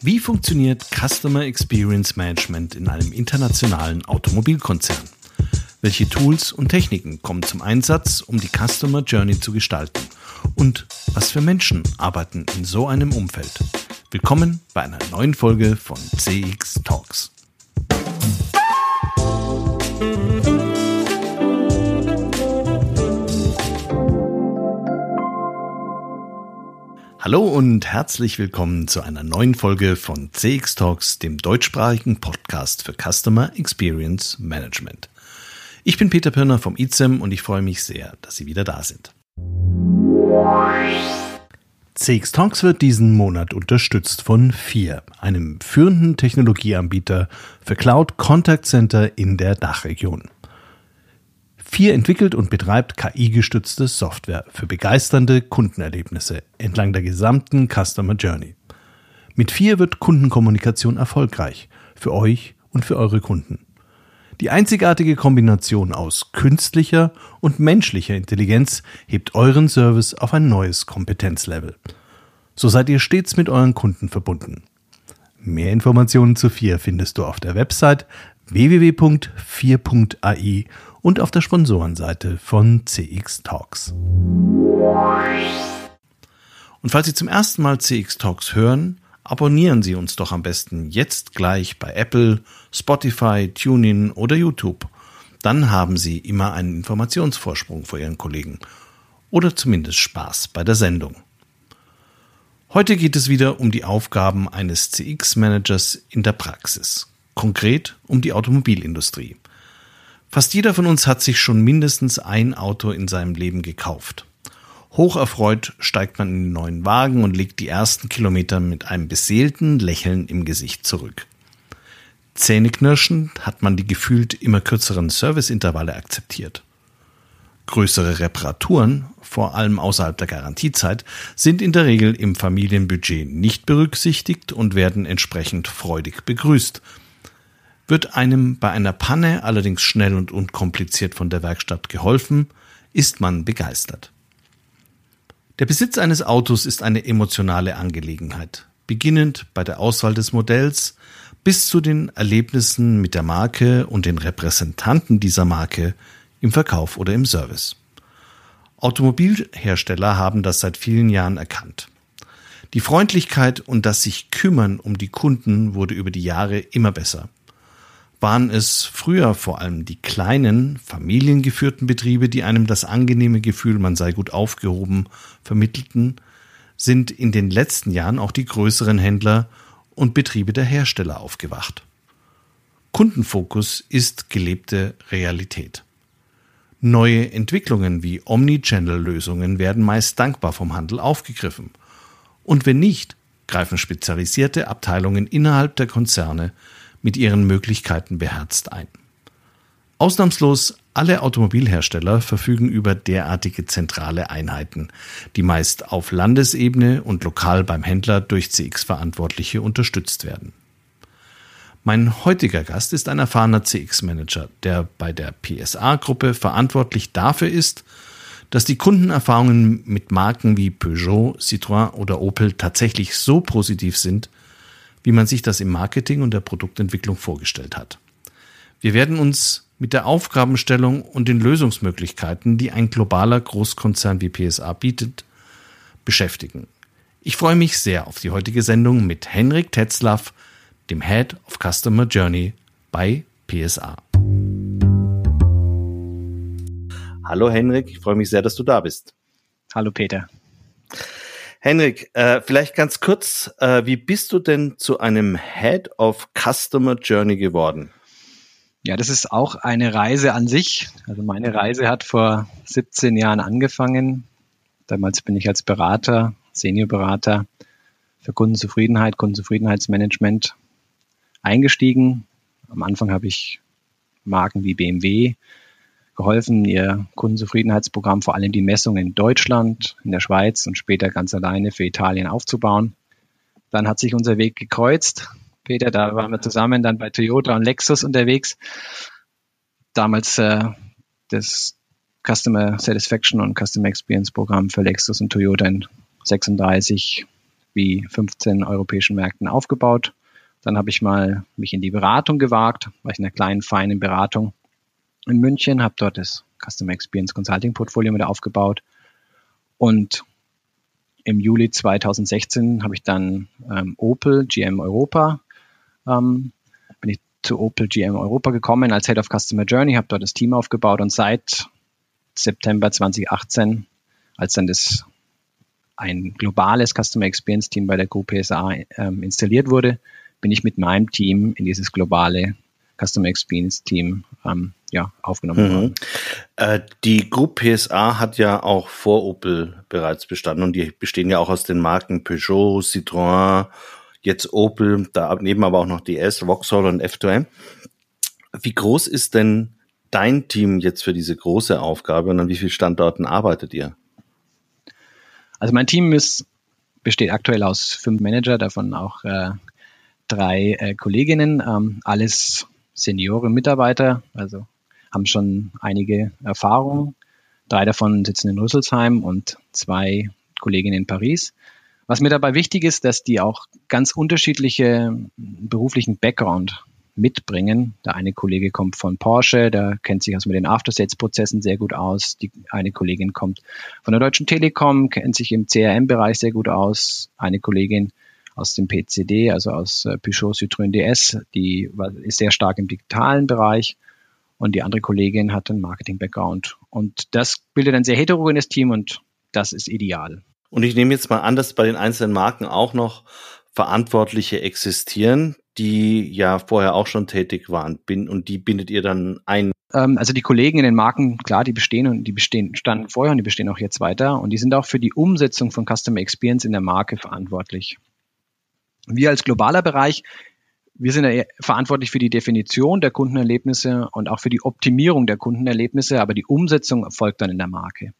Wie funktioniert Customer Experience Management in einem internationalen Automobilkonzern? Welche Tools und Techniken kommen zum Einsatz, um die Customer Journey zu gestalten? Und was für Menschen arbeiten in so einem Umfeld? Willkommen bei einer neuen Folge von CX Talks. Hallo und herzlich willkommen zu einer neuen Folge von CX Talks, dem deutschsprachigen Podcast für Customer Experience Management. Ich bin Peter Pirner vom ICEM und ich freue mich sehr, dass Sie wieder da sind. CX Talks wird diesen Monat unterstützt von FIR, einem führenden Technologieanbieter für Cloud Contact Center in der Dachregion. Vier entwickelt und betreibt KI-gestützte Software für begeisternde Kundenerlebnisse entlang der gesamten Customer Journey. Mit vier wird Kundenkommunikation erfolgreich für euch und für eure Kunden. Die einzigartige Kombination aus künstlicher und menschlicher Intelligenz hebt euren Service auf ein neues Kompetenzlevel. So seid ihr stets mit euren Kunden verbunden. Mehr Informationen zu 4 findest du auf der Website www.4.ai und auf der Sponsorenseite von CX Talks. Und falls Sie zum ersten Mal CX Talks hören, abonnieren Sie uns doch am besten jetzt gleich bei Apple, Spotify, TuneIn oder YouTube. Dann haben Sie immer einen Informationsvorsprung vor Ihren Kollegen oder zumindest Spaß bei der Sendung. Heute geht es wieder um die Aufgaben eines CX-Managers in der Praxis, konkret um die Automobilindustrie. Fast jeder von uns hat sich schon mindestens ein Auto in seinem Leben gekauft. Hocherfreut steigt man in den neuen Wagen und legt die ersten Kilometer mit einem beseelten Lächeln im Gesicht zurück. Zähneknirschend hat man die gefühlt immer kürzeren Serviceintervalle akzeptiert. Größere Reparaturen, vor allem außerhalb der Garantiezeit, sind in der Regel im Familienbudget nicht berücksichtigt und werden entsprechend freudig begrüßt – wird einem bei einer Panne allerdings schnell und unkompliziert von der Werkstatt geholfen, ist man begeistert. Der Besitz eines Autos ist eine emotionale Angelegenheit, beginnend bei der Auswahl des Modells bis zu den Erlebnissen mit der Marke und den Repräsentanten dieser Marke im Verkauf oder im Service. Automobilhersteller haben das seit vielen Jahren erkannt. Die Freundlichkeit und das sich kümmern um die Kunden wurde über die Jahre immer besser waren es früher vor allem die kleinen, familiengeführten Betriebe, die einem das angenehme Gefühl, man sei gut aufgehoben, vermittelten, sind in den letzten Jahren auch die größeren Händler und Betriebe der Hersteller aufgewacht. Kundenfokus ist gelebte Realität. Neue Entwicklungen wie Omnichannel-Lösungen werden meist dankbar vom Handel aufgegriffen. Und wenn nicht, greifen spezialisierte Abteilungen innerhalb der Konzerne mit ihren Möglichkeiten beherzt ein. Ausnahmslos alle Automobilhersteller verfügen über derartige zentrale Einheiten, die meist auf Landesebene und lokal beim Händler durch CX-Verantwortliche unterstützt werden. Mein heutiger Gast ist ein erfahrener CX-Manager, der bei der PSA-Gruppe verantwortlich dafür ist, dass die Kundenerfahrungen mit Marken wie Peugeot, Citroën oder Opel tatsächlich so positiv sind, wie man sich das im Marketing und der Produktentwicklung vorgestellt hat. Wir werden uns mit der Aufgabenstellung und den Lösungsmöglichkeiten, die ein globaler Großkonzern wie PSA bietet, beschäftigen. Ich freue mich sehr auf die heutige Sendung mit Henrik Tetzlaff, dem Head of Customer Journey bei PSA. Hallo Henrik, ich freue mich sehr, dass du da bist. Hallo Peter. Henrik, äh, vielleicht ganz kurz, äh, wie bist du denn zu einem Head of Customer Journey geworden? Ja, das ist auch eine Reise an sich. Also meine Reise hat vor 17 Jahren angefangen. Damals bin ich als Berater, Seniorberater für Kundenzufriedenheit, Kundenzufriedenheitsmanagement eingestiegen. Am Anfang habe ich Marken wie BMW, geholfen, ihr Kundenzufriedenheitsprogramm, vor allem die Messungen in Deutschland, in der Schweiz und später ganz alleine für Italien aufzubauen. Dann hat sich unser Weg gekreuzt. Peter, da waren wir zusammen dann bei Toyota und Lexus unterwegs. Damals äh, das Customer Satisfaction und Customer Experience Programm für Lexus und Toyota in 36 wie 15 europäischen Märkten aufgebaut. Dann habe ich mal mich in die Beratung gewagt, war ich in einer kleinen, feinen Beratung in München, habe dort das Customer Experience Consulting Portfolio mit aufgebaut. Und im Juli 2016 habe ich dann ähm, Opel GM Europa, ähm, bin ich zu Opel GM Europa gekommen als Head of Customer Journey, habe dort das Team aufgebaut und seit September 2018, als dann das ein globales Customer Experience Team bei der Group PSA ähm, installiert wurde, bin ich mit meinem Team in dieses globale Customer Experience Team ähm, ja, aufgenommen mhm. worden. Äh, die Group PSA hat ja auch vor Opel bereits bestanden und die bestehen ja auch aus den Marken Peugeot, Citroën, jetzt Opel, daneben aber auch noch DS, Vauxhall und F2M. Wie groß ist denn dein Team jetzt für diese große Aufgabe und an wie vielen Standorten arbeitet ihr? Also mein Team ist, besteht aktuell aus fünf Manager, davon auch äh, drei äh, Kolleginnen, ähm, alles Senioren Mitarbeiter, also haben schon einige Erfahrungen. Drei davon sitzen in Rüsselsheim und zwei Kolleginnen in Paris. Was mir dabei wichtig ist, dass die auch ganz unterschiedliche beruflichen Background mitbringen. Der eine Kollege kommt von Porsche, der kennt sich also mit den After-Sales-Prozessen sehr gut aus. Die eine Kollegin kommt von der Deutschen Telekom, kennt sich im CRM-Bereich sehr gut aus. Eine Kollegin aus dem PCD, also aus äh, Peugeot Citroën DS, die ist sehr stark im digitalen Bereich und die andere Kollegin hat einen Marketing-Background. Und das bildet ein sehr heterogenes Team und das ist ideal. Und ich nehme jetzt mal an, dass bei den einzelnen Marken auch noch Verantwortliche existieren, die ja vorher auch schon tätig waren. und die bindet ihr dann ein? Ähm, also die Kollegen in den Marken, klar, die bestehen und die bestehen, standen vorher und die bestehen auch jetzt weiter. Und die sind auch für die Umsetzung von Customer Experience in der Marke verantwortlich. Wir als globaler Bereich, wir sind ja verantwortlich für die Definition der Kundenerlebnisse und auch für die Optimierung der Kundenerlebnisse, aber die Umsetzung erfolgt dann in der Marke.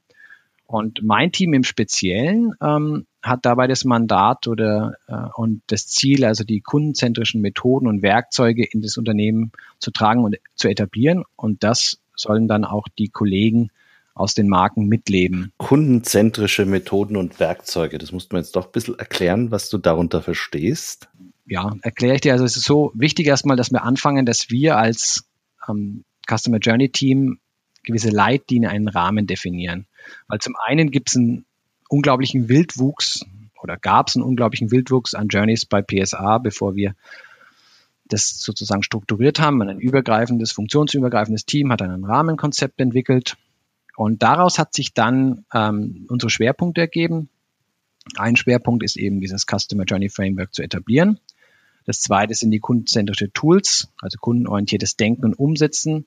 Und mein Team im Speziellen ähm, hat dabei das Mandat oder äh, und das Ziel, also die kundenzentrischen Methoden und Werkzeuge in das Unternehmen zu tragen und zu etablieren. Und das sollen dann auch die Kollegen aus den Marken mitleben. Kundenzentrische Methoden und Werkzeuge, das musst du mir jetzt doch ein bisschen erklären, was du darunter verstehst. Ja, erkläre ich dir. Also es ist so wichtig erstmal, dass wir anfangen, dass wir als ähm, Customer Journey Team gewisse Leitlinien, einen Rahmen definieren. Weil zum einen gibt es einen unglaublichen Wildwuchs oder gab es einen unglaublichen Wildwuchs an Journeys bei PSA, bevor wir das sozusagen strukturiert haben. Ein übergreifendes, funktionsübergreifendes Team hat ein Rahmenkonzept entwickelt. Und daraus hat sich dann ähm, unsere Schwerpunkte ergeben. Ein Schwerpunkt ist eben dieses Customer Journey Framework zu etablieren. Das zweite sind die kundenzentrische Tools, also kundenorientiertes Denken und Umsetzen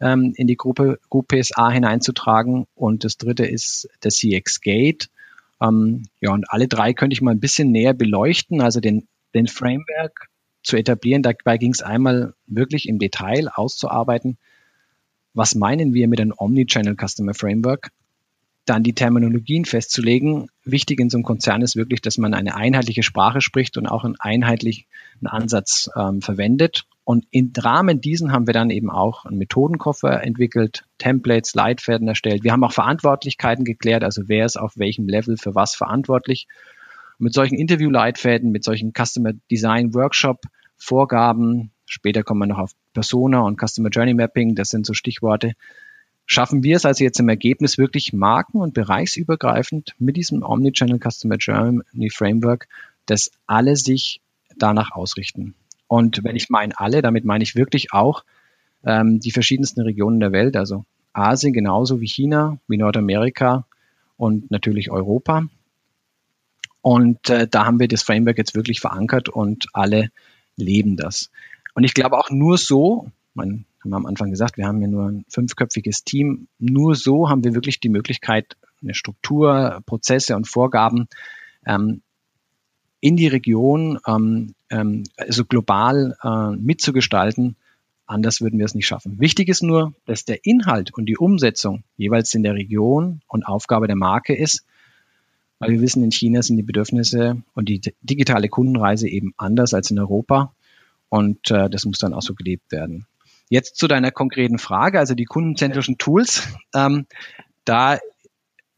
ähm, in die Gruppe Group PSA hineinzutragen. Und das dritte ist der CX Gate. Ähm, ja, und alle drei könnte ich mal ein bisschen näher beleuchten. Also den, den Framework zu etablieren. Dabei ging es einmal wirklich im Detail auszuarbeiten, was meinen wir mit einem Omnichannel Customer Framework dann die Terminologien festzulegen. Wichtig in so einem Konzern ist wirklich, dass man eine einheitliche Sprache spricht und auch einen einheitlichen Ansatz ähm, verwendet. Und im Rahmen diesen haben wir dann eben auch einen Methodenkoffer entwickelt, Templates, Leitfäden erstellt. Wir haben auch Verantwortlichkeiten geklärt, also wer ist auf welchem Level für was verantwortlich. Mit solchen Interview-Leitfäden, mit solchen Customer Design Workshop Vorgaben, später kommen wir noch auf Persona und Customer Journey Mapping, das sind so Stichworte, schaffen wir es also jetzt im Ergebnis wirklich marken- und bereichsübergreifend mit diesem Omnichannel Customer Journey Framework, dass alle sich danach ausrichten. Und wenn ich meine alle, damit meine ich wirklich auch ähm, die verschiedensten Regionen der Welt, also Asien genauso wie China, wie Nordamerika und natürlich Europa. Und äh, da haben wir das Framework jetzt wirklich verankert und alle leben das. Und ich glaube auch nur so, man haben wir am Anfang gesagt, wir haben ja nur ein fünfköpfiges Team. Nur so haben wir wirklich die Möglichkeit, eine Struktur, Prozesse und Vorgaben ähm, in die Region, ähm, ähm, also global äh, mitzugestalten. Anders würden wir es nicht schaffen. Wichtig ist nur, dass der Inhalt und die Umsetzung jeweils in der Region und Aufgabe der Marke ist, weil wir wissen, in China sind die Bedürfnisse und die digitale Kundenreise eben anders als in Europa. Und äh, das muss dann auch so gelebt werden. Jetzt zu deiner konkreten Frage, also die kundenzentrischen Tools. Ähm, da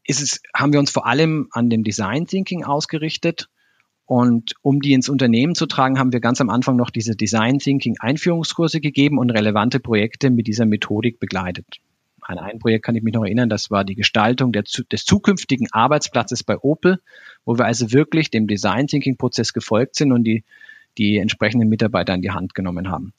ist es, haben wir uns vor allem an dem Design Thinking ausgerichtet Und um die ins Unternehmen zu tragen, haben wir ganz am Anfang noch diese Design Thinking Einführungskurse gegeben und relevante Projekte mit dieser Methodik begleitet. An ein Projekt kann ich mich noch erinnern, das war die Gestaltung der, des zukünftigen Arbeitsplatzes bei Opel, wo wir also wirklich dem Design Thinking Prozess gefolgt sind und die, die entsprechenden Mitarbeiter in die Hand genommen haben.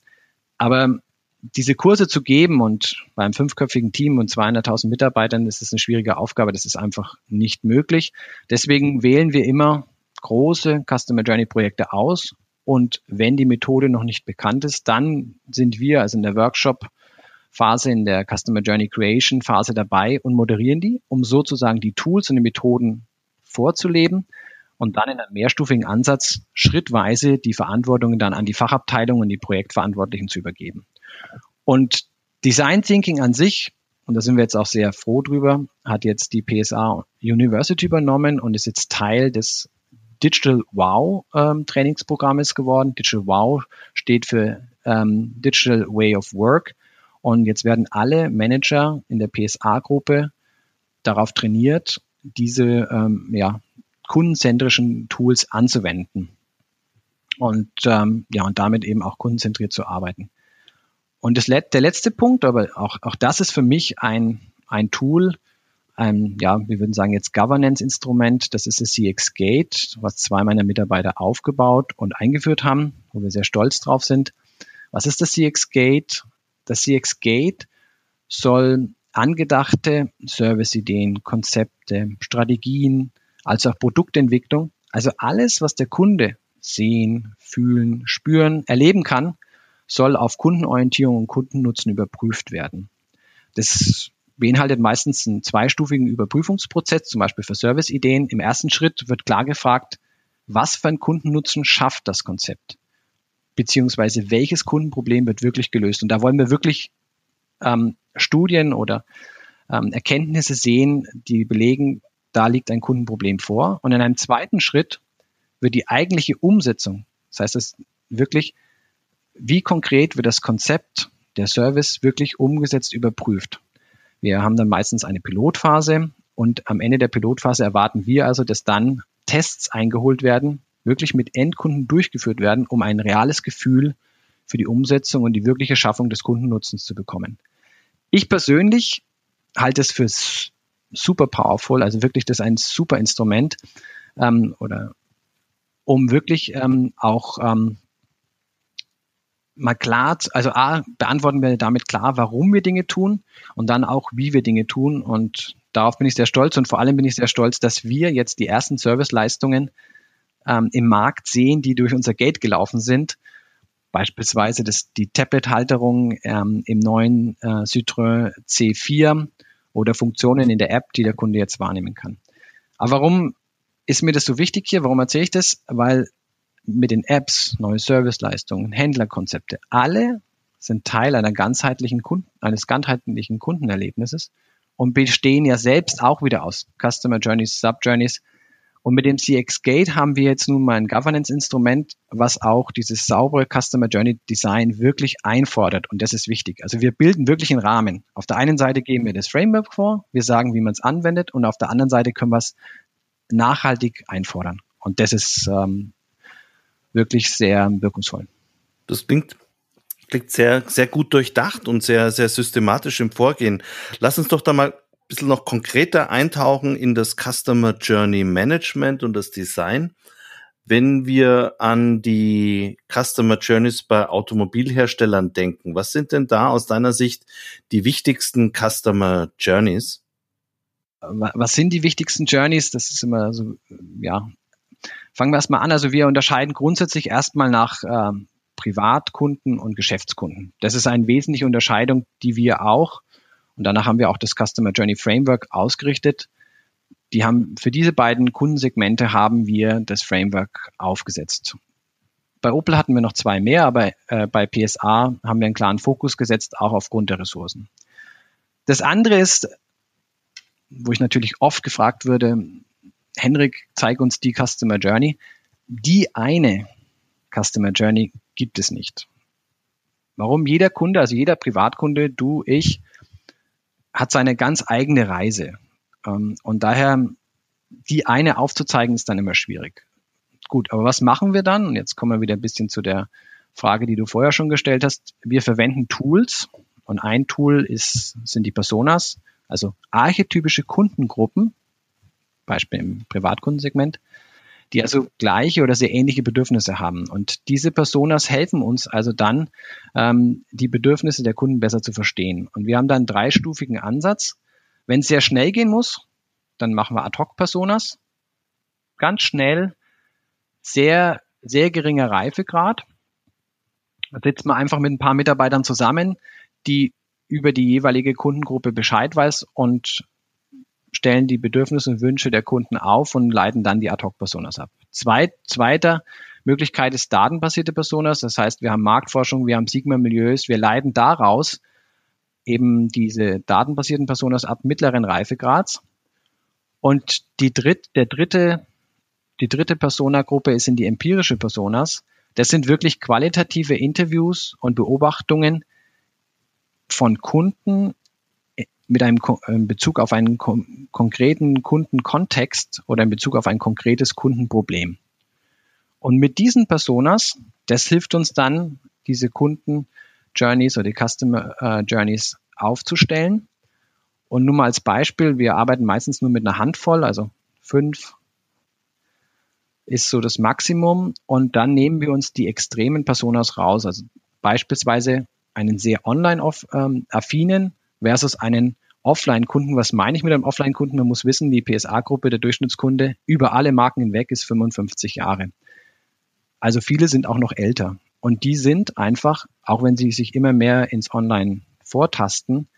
Aber diese Kurse zu geben und beim fünfköpfigen Team und 200.000 Mitarbeitern ist es eine schwierige Aufgabe. Das ist einfach nicht möglich. Deswegen wählen wir immer große Customer Journey Projekte aus. Und wenn die Methode noch nicht bekannt ist, dann sind wir also in der Workshop Phase, in der Customer Journey Creation Phase dabei und moderieren die, um sozusagen die Tools und die Methoden vorzuleben und dann in einem mehrstufigen Ansatz schrittweise die Verantwortung dann an die Fachabteilung und die Projektverantwortlichen zu übergeben. Und Design Thinking an sich, und da sind wir jetzt auch sehr froh drüber, hat jetzt die PSA University übernommen und ist jetzt Teil des Digital Wow ähm, Trainingsprogrammes geworden. Digital Wow steht für ähm, Digital Way of Work. Und jetzt werden alle Manager in der PSA-Gruppe darauf trainiert, diese ähm, ja, kundenzentrischen Tools anzuwenden. Und ähm, ja, und damit eben auch kundenzentriert zu arbeiten. Und das, der letzte Punkt, aber auch, auch das ist für mich ein, ein Tool, ein, ja, wir würden sagen jetzt Governance-Instrument. Das ist das CX Gate, was zwei meiner Mitarbeiter aufgebaut und eingeführt haben, wo wir sehr stolz drauf sind. Was ist das CX Gate? Das CX Gate soll angedachte Serviceideen, Konzepte, Strategien, als auch Produktentwicklung, also alles, was der Kunde sehen, fühlen, spüren, erleben kann, soll auf Kundenorientierung und Kundennutzen überprüft werden. Das beinhaltet meistens einen zweistufigen Überprüfungsprozess, zum Beispiel für Serviceideen. Im ersten Schritt wird klar gefragt, was für einen Kundennutzen schafft das Konzept? Beziehungsweise welches Kundenproblem wird wirklich gelöst? Und da wollen wir wirklich ähm, Studien oder ähm, Erkenntnisse sehen, die belegen, da liegt ein Kundenproblem vor. Und in einem zweiten Schritt wird die eigentliche Umsetzung, das heißt es wirklich, wie konkret wird das Konzept, der Service wirklich umgesetzt, überprüft. Wir haben dann meistens eine Pilotphase und am Ende der Pilotphase erwarten wir also, dass dann Tests eingeholt werden, wirklich mit Endkunden durchgeführt werden, um ein reales Gefühl für die Umsetzung und die wirkliche Schaffung des Kundennutzens zu bekommen. Ich persönlich halte es für super powerful, also wirklich das ist ein super Instrument ähm, oder um wirklich ähm, auch ähm, mal klar, also A, beantworten wir damit klar, warum wir Dinge tun und dann auch, wie wir Dinge tun. Und darauf bin ich sehr stolz und vor allem bin ich sehr stolz, dass wir jetzt die ersten Serviceleistungen ähm, im Markt sehen, die durch unser Gate gelaufen sind. Beispielsweise das, die Tablet-Halterung ähm, im neuen äh, Citroën C4 oder Funktionen in der App, die der Kunde jetzt wahrnehmen kann. Aber warum ist mir das so wichtig hier? Warum erzähle ich das? Weil mit den Apps, neue Serviceleistungen, Händlerkonzepte, alle sind Teil einer ganzheitlichen Kunden, eines ganzheitlichen Kundenerlebnisses und bestehen ja selbst auch wieder aus Customer Journeys, Sub-Journeys. Und mit dem CX Gate haben wir jetzt nun mal ein Governance-Instrument, was auch dieses saubere Customer Journey Design wirklich einfordert. Und das ist wichtig. Also wir bilden wirklich einen Rahmen. Auf der einen Seite geben wir das Framework vor, wir sagen, wie man es anwendet, und auf der anderen Seite können wir es nachhaltig einfordern. Und das ist ähm, wirklich sehr wirkungsvoll. Das klingt, klingt sehr, sehr gut durchdacht und sehr, sehr systematisch im Vorgehen. Lass uns doch da mal bisschen noch konkreter eintauchen in das Customer Journey Management und das Design. Wenn wir an die Customer Journeys bei Automobilherstellern denken, was sind denn da aus deiner Sicht die wichtigsten Customer Journeys? Was sind die wichtigsten Journeys? Das ist immer so, ja, Fangen wir erstmal an. Also wir unterscheiden grundsätzlich erstmal nach äh, Privatkunden und Geschäftskunden. Das ist eine wesentliche Unterscheidung, die wir auch, und danach haben wir auch das Customer Journey Framework ausgerichtet. Die haben, für diese beiden Kundensegmente haben wir das Framework aufgesetzt. Bei Opel hatten wir noch zwei mehr, aber äh, bei PSA haben wir einen klaren Fokus gesetzt, auch aufgrund der Ressourcen. Das andere ist, wo ich natürlich oft gefragt würde, Henrik, zeig uns die Customer Journey. Die eine Customer Journey gibt es nicht. Warum? Jeder Kunde, also jeder Privatkunde, du, ich, hat seine ganz eigene Reise. Ähm, und daher die eine aufzuzeigen, ist dann immer schwierig. gut, aber was machen wir dann? Und jetzt kommen wir wieder ein bisschen zu der Frage, die du vorher schon gestellt hast. Wir verwenden Tools und ein Tool ist, sind die Personas, also archetypische Kundengruppen, Beispiel im Privatkundensegment, die also gleiche oder sehr ähnliche Bedürfnisse haben. Und diese Personas helfen uns also dann, ähm, die Bedürfnisse der Kunden besser zu verstehen. Und wir haben da einen dreistufigen Ansatz. Wenn es sehr schnell gehen muss, dann machen wir Ad-Hoc-Personas. Ganz schnell, sehr, sehr geringer Reifegrad. Da sitzt man einfach mit ein paar Mitarbeitern zusammen, die über die jeweilige Kundengruppe Bescheid weiß und stellen die Bedürfnisse und Wünsche der Kunden auf und leiten dann die Ad-Hoc-Personas ab. Zweit, zweiter Möglichkeit ist datenbasierte Personas. Das heißt, wir haben Marktforschung, wir haben Sigma-Milieus, wir leiten daraus eben diese datenbasierten Personas ab mittleren Reifegrads. Und die dritt, der dritte, die dritte Persona-Gruppe sind die empirische Personas. Das sind wirklich qualitative Interviews und Beobachtungen von Kunden mit einem äh, Bezug auf einen kon konkreten Kundenkontext oder in Bezug auf ein konkretes Kundenproblem. Und mit diesen Personas, das hilft uns dann, diese Kunden-Journeys oder die Customer äh, aufzustellen. Und nur mal als Beispiel, wir arbeiten meistens nur mit einer Handvoll, also fünf ist so das Maximum. Und dann nehmen wir uns die extremen Personas raus. Also beispielsweise einen sehr online-affinen ähm, versus einen Offline-Kunden. Was meine ich mit einem Offline-Kunden? Man muss wissen, die PSA-Gruppe, der Durchschnittskunde, über alle Marken hinweg ist 55 Jahre. Also viele sind auch noch älter. Und die sind einfach, auch wenn sie sich immer mehr ins Online vortasten,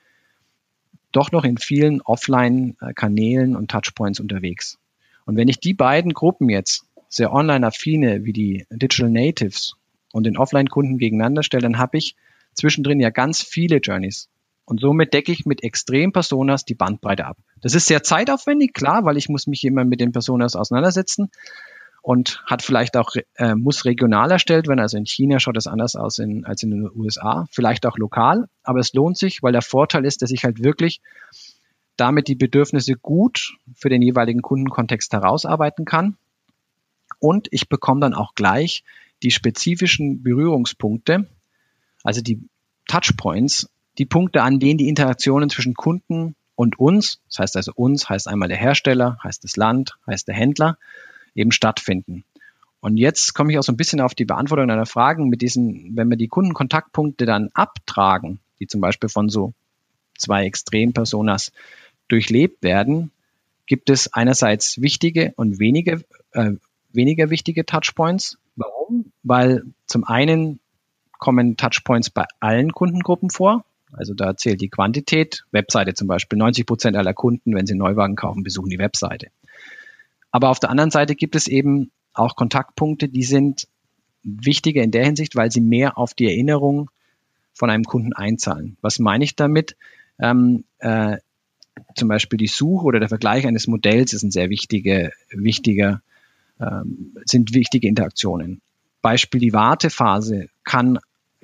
doch noch in vielen Offline-Kanälen und Touchpoints unterwegs. Und wenn ich die beiden Gruppen jetzt, sehr online-affine wie die Digital Natives und den Offline-Kunden gegeneinander stelle, dann habe ich zwischendrin ja ganz viele Journeys. Und somit decke ich mit Extrem-Personas die Bandbreite ab. Das ist sehr zeitaufwendig, klar, weil ich muss mich immer mit den Personas auseinandersetzen und hat vielleicht auch, äh, muss regional erstellt werden. Also in China schaut das anders aus in, als in den USA, vielleicht auch lokal, aber es lohnt sich, weil der Vorteil ist, dass ich halt wirklich damit die Bedürfnisse gut für den jeweiligen Kundenkontext herausarbeiten kann. Und ich bekomme dann auch gleich die spezifischen Berührungspunkte, also die Touchpoints, die Punkte, an denen die Interaktionen zwischen Kunden und uns, das heißt also uns, heißt einmal der Hersteller, heißt das Land, heißt der Händler, eben stattfinden. Und jetzt komme ich auch so ein bisschen auf die Beantwortung deiner Fragen mit diesen, wenn wir die Kundenkontaktpunkte dann abtragen, die zum Beispiel von so zwei Extrempersonas durchlebt werden, gibt es einerseits wichtige und wenige, äh, weniger wichtige Touchpoints. Warum? Weil zum einen kommen Touchpoints bei allen Kundengruppen vor. Also da zählt die Quantität. Webseite zum Beispiel. 90 Prozent aller Kunden, wenn sie einen Neuwagen kaufen, besuchen die Webseite. Aber auf der anderen Seite gibt es eben auch Kontaktpunkte, die sind wichtiger in der Hinsicht, weil sie mehr auf die Erinnerung von einem Kunden einzahlen. Was meine ich damit? Ähm, äh, zum Beispiel die Suche oder der Vergleich eines Modells ist ein sehr wichtiger, wichtiger ähm, sind wichtige Interaktionen. Beispiel die Wartephase kann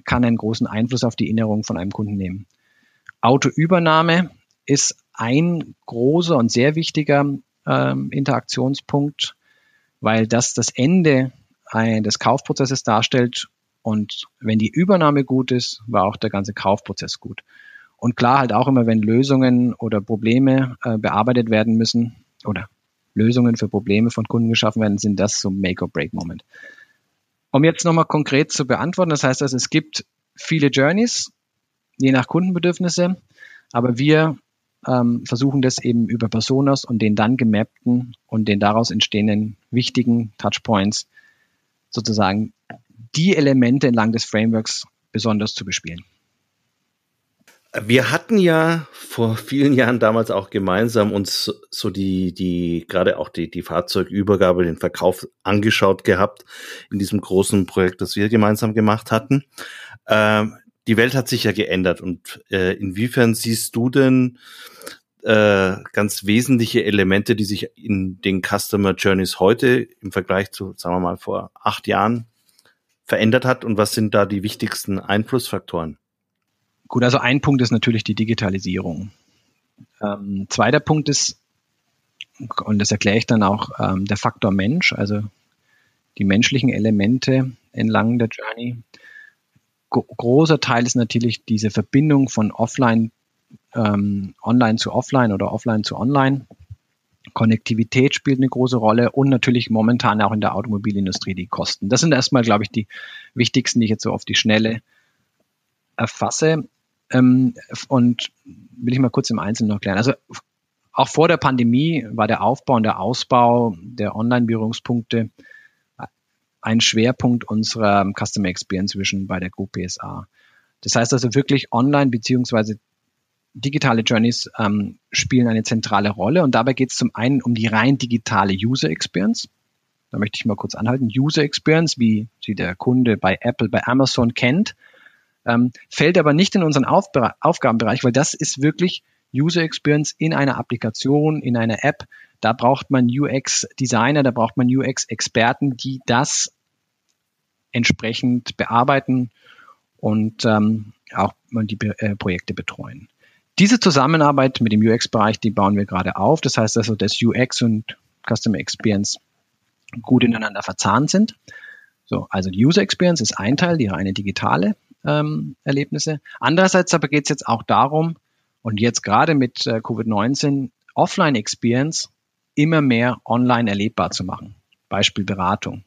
kann einen großen Einfluss auf die Erinnerung von einem Kunden nehmen. Autoübernahme ist ein großer und sehr wichtiger ähm, Interaktionspunkt, weil das das Ende ein, des Kaufprozesses darstellt. Und wenn die Übernahme gut ist, war auch der ganze Kaufprozess gut. Und klar halt auch immer, wenn Lösungen oder Probleme äh, bearbeitet werden müssen oder Lösungen für Probleme von Kunden geschaffen werden, sind das so Make-or-Break-Moment. Um jetzt nochmal konkret zu beantworten, das heißt also, es gibt viele Journeys, je nach Kundenbedürfnisse, aber wir ähm, versuchen das eben über Personas und den dann gemappten und den daraus entstehenden wichtigen Touchpoints sozusagen die Elemente entlang des Frameworks besonders zu bespielen. Wir hatten ja vor vielen Jahren damals auch gemeinsam uns so die, die, gerade auch die, die Fahrzeugübergabe, den Verkauf angeschaut gehabt in diesem großen Projekt, das wir gemeinsam gemacht hatten. Ähm, die Welt hat sich ja geändert und äh, inwiefern siehst du denn äh, ganz wesentliche Elemente, die sich in den Customer Journeys heute im Vergleich zu, sagen wir mal, vor acht Jahren verändert hat und was sind da die wichtigsten Einflussfaktoren? Gut, also ein Punkt ist natürlich die Digitalisierung. Ähm, zweiter Punkt ist, und das erkläre ich dann auch, ähm, der Faktor Mensch, also die menschlichen Elemente entlang der Journey. großer Teil ist natürlich diese Verbindung von offline, ähm, online zu offline oder offline zu online. Konnektivität spielt eine große Rolle und natürlich momentan auch in der Automobilindustrie die Kosten. Das sind erstmal, glaube ich, die wichtigsten, die ich jetzt so auf die Schnelle erfasse. Ähm, und will ich mal kurz im Einzelnen noch klären. Also auch vor der Pandemie war der Aufbau und der Ausbau der Online-Berührungspunkte ein Schwerpunkt unserer Customer Experience Vision bei der Group PSA. Das heißt also wirklich online beziehungsweise digitale Journeys ähm, spielen eine zentrale Rolle und dabei geht es zum einen um die rein digitale User Experience. Da möchte ich mal kurz anhalten. User Experience, wie sie der Kunde bei Apple, bei Amazon kennt, ähm, fällt aber nicht in unseren Aufbe Aufgabenbereich, weil das ist wirklich User Experience in einer Applikation, in einer App. Da braucht man UX-Designer, da braucht man UX-Experten, die das entsprechend bearbeiten und ähm, auch die äh, Projekte betreuen. Diese Zusammenarbeit mit dem UX-Bereich, die bauen wir gerade auf. Das heißt also, dass UX und Customer Experience gut ineinander verzahnt sind. So, also die User Experience ist ein Teil, die reine digitale ähm, Erlebnisse. Andererseits aber geht es jetzt auch darum, und jetzt gerade mit äh, Covid-19 Offline Experience immer mehr online erlebbar zu machen. Beispiel Beratung.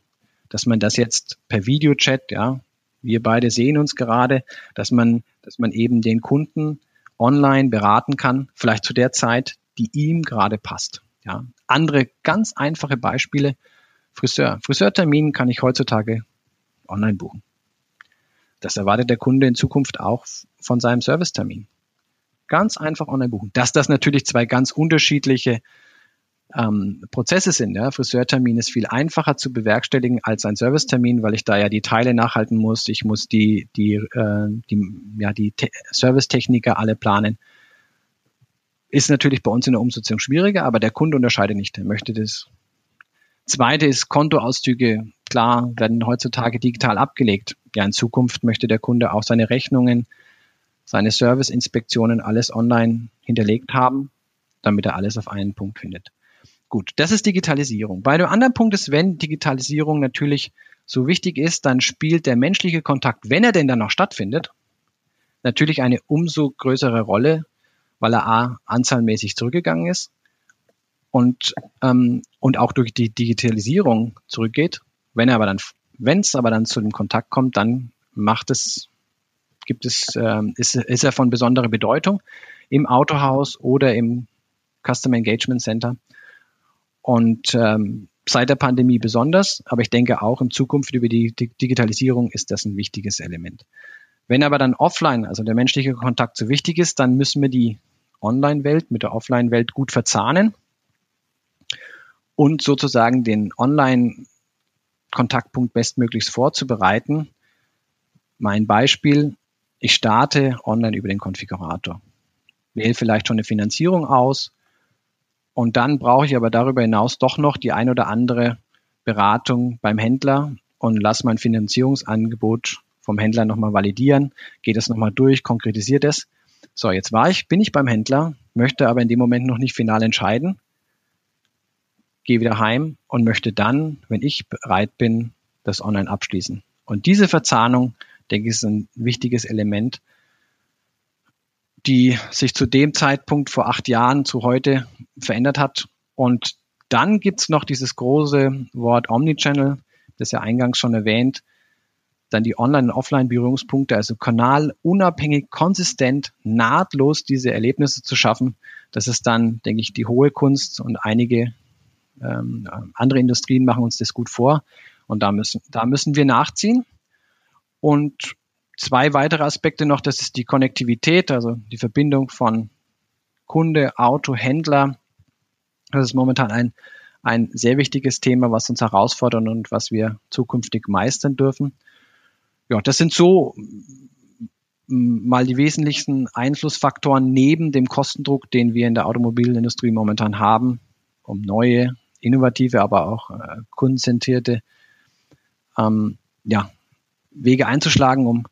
Dass man das jetzt per Videochat, ja, wir beide sehen uns gerade, dass man, dass man eben den Kunden online beraten kann, vielleicht zu der Zeit, die ihm gerade passt. Ja. Andere ganz einfache Beispiele. Friseur. Friseurtermin kann ich heutzutage online buchen. Das erwartet der Kunde in Zukunft auch von seinem Servicetermin. Ganz einfach online buchen. Dass das natürlich zwei ganz unterschiedliche ähm, Prozesse sind. Ja. Friseurtermin ist viel einfacher zu bewerkstelligen als ein Servicetermin, weil ich da ja die Teile nachhalten muss. Ich muss die, die, äh, die, ja, die Servicetechniker alle planen. Ist natürlich bei uns in der Umsetzung schwieriger, aber der Kunde unterscheidet nicht. Er möchte das. Zweite ist Kontoauszüge. Klar, werden heutzutage digital abgelegt. Ja, in Zukunft möchte der Kunde auch seine Rechnungen, seine Serviceinspektionen alles online hinterlegt haben, damit er alles auf einen Punkt findet. Gut, das ist Digitalisierung. Bei dem anderen Punkt ist, wenn Digitalisierung natürlich so wichtig ist, dann spielt der menschliche Kontakt, wenn er denn dann noch stattfindet, natürlich eine umso größere Rolle, weil er A, anzahlmäßig zurückgegangen ist und, ähm, und auch durch die Digitalisierung zurückgeht. Wenn er aber dann, wenn es aber dann zu dem Kontakt kommt, dann macht es, gibt es, äh, ist, ist er von besonderer Bedeutung im Autohaus oder im Customer Engagement Center. Und ähm, seit der Pandemie besonders, aber ich denke auch in Zukunft über die Digitalisierung ist das ein wichtiges Element. Wenn aber dann offline, also der menschliche Kontakt so wichtig ist, dann müssen wir die Online-Welt mit der Offline-Welt gut verzahnen und sozusagen den Online-Kontaktpunkt bestmöglichst vorzubereiten. Mein Beispiel, ich starte online über den Konfigurator. Wähle vielleicht schon eine Finanzierung aus, und dann brauche ich aber darüber hinaus doch noch die ein oder andere Beratung beim Händler und lasse mein Finanzierungsangebot vom Händler nochmal validieren, gehe das nochmal durch, konkretisiert es. So, jetzt war ich, bin ich beim Händler, möchte aber in dem Moment noch nicht final entscheiden, gehe wieder heim und möchte dann, wenn ich bereit bin, das online abschließen. Und diese Verzahnung, denke ich, ist ein wichtiges Element, die sich zu dem Zeitpunkt vor acht Jahren zu heute verändert hat. Und dann gibt's noch dieses große Wort Omnichannel, das ja eingangs schon erwähnt, dann die Online- und Offline-Berührungspunkte, also kanalunabhängig, konsistent, nahtlos diese Erlebnisse zu schaffen. Das ist dann, denke ich, die hohe Kunst und einige ähm, andere Industrien machen uns das gut vor. Und da müssen, da müssen wir nachziehen. Und zwei weitere Aspekte noch, das ist die Konnektivität, also die Verbindung von Kunde, Auto, Händler. Das ist momentan ein, ein sehr wichtiges Thema, was uns herausfordert und was wir zukünftig meistern dürfen. Ja, das sind so mal die wesentlichsten Einflussfaktoren neben dem Kostendruck, den wir in der Automobilindustrie momentan haben, um neue, innovative, aber auch äh, kundenzentrierte ähm, ja, Wege einzuschlagen, um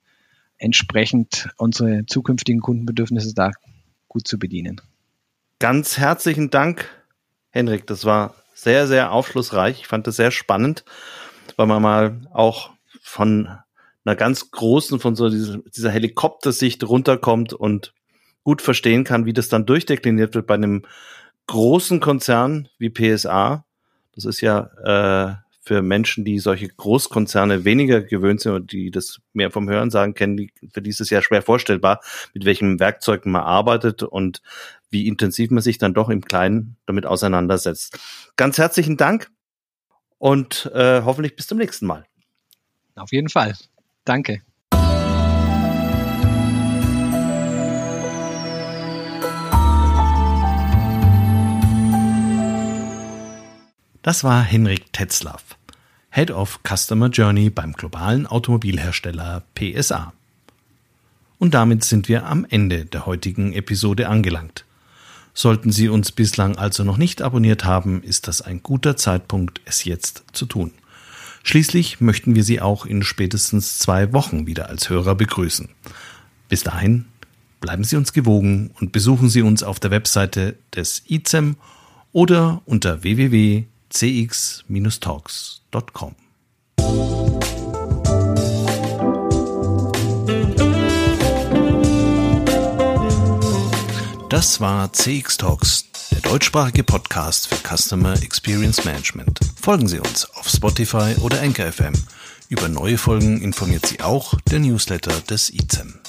entsprechend unsere zukünftigen Kundenbedürfnisse da gut zu bedienen. Ganz herzlichen Dank, Henrik. Das war sehr, sehr aufschlussreich. Ich fand das sehr spannend. weil man mal auch von einer ganz großen, von so dieser, dieser Helikoptersicht runterkommt und gut verstehen kann, wie das dann durchdekliniert wird bei einem großen Konzern wie PSA. Das ist ja äh, für Menschen, die solche Großkonzerne weniger gewöhnt sind und die das mehr vom Hören sagen kennen, die, für die ist es ja schwer vorstellbar, mit welchen Werkzeugen man arbeitet und wie intensiv man sich dann doch im Kleinen damit auseinandersetzt. Ganz herzlichen Dank und äh, hoffentlich bis zum nächsten Mal. Auf jeden Fall. Danke. Das war Henrik Tetzlaff, Head of Customer Journey beim globalen Automobilhersteller PSA. Und damit sind wir am Ende der heutigen Episode angelangt. Sollten Sie uns bislang also noch nicht abonniert haben, ist das ein guter Zeitpunkt, es jetzt zu tun. Schließlich möchten wir Sie auch in spätestens zwei Wochen wieder als Hörer begrüßen. Bis dahin, bleiben Sie uns gewogen und besuchen Sie uns auf der Webseite des ICEM oder unter www.cx-talks.com. Das war CX Talks, der deutschsprachige Podcast für Customer Experience Management. Folgen Sie uns auf Spotify oder Anchor FM. Über neue Folgen informiert Sie auch der Newsletter des ICEM.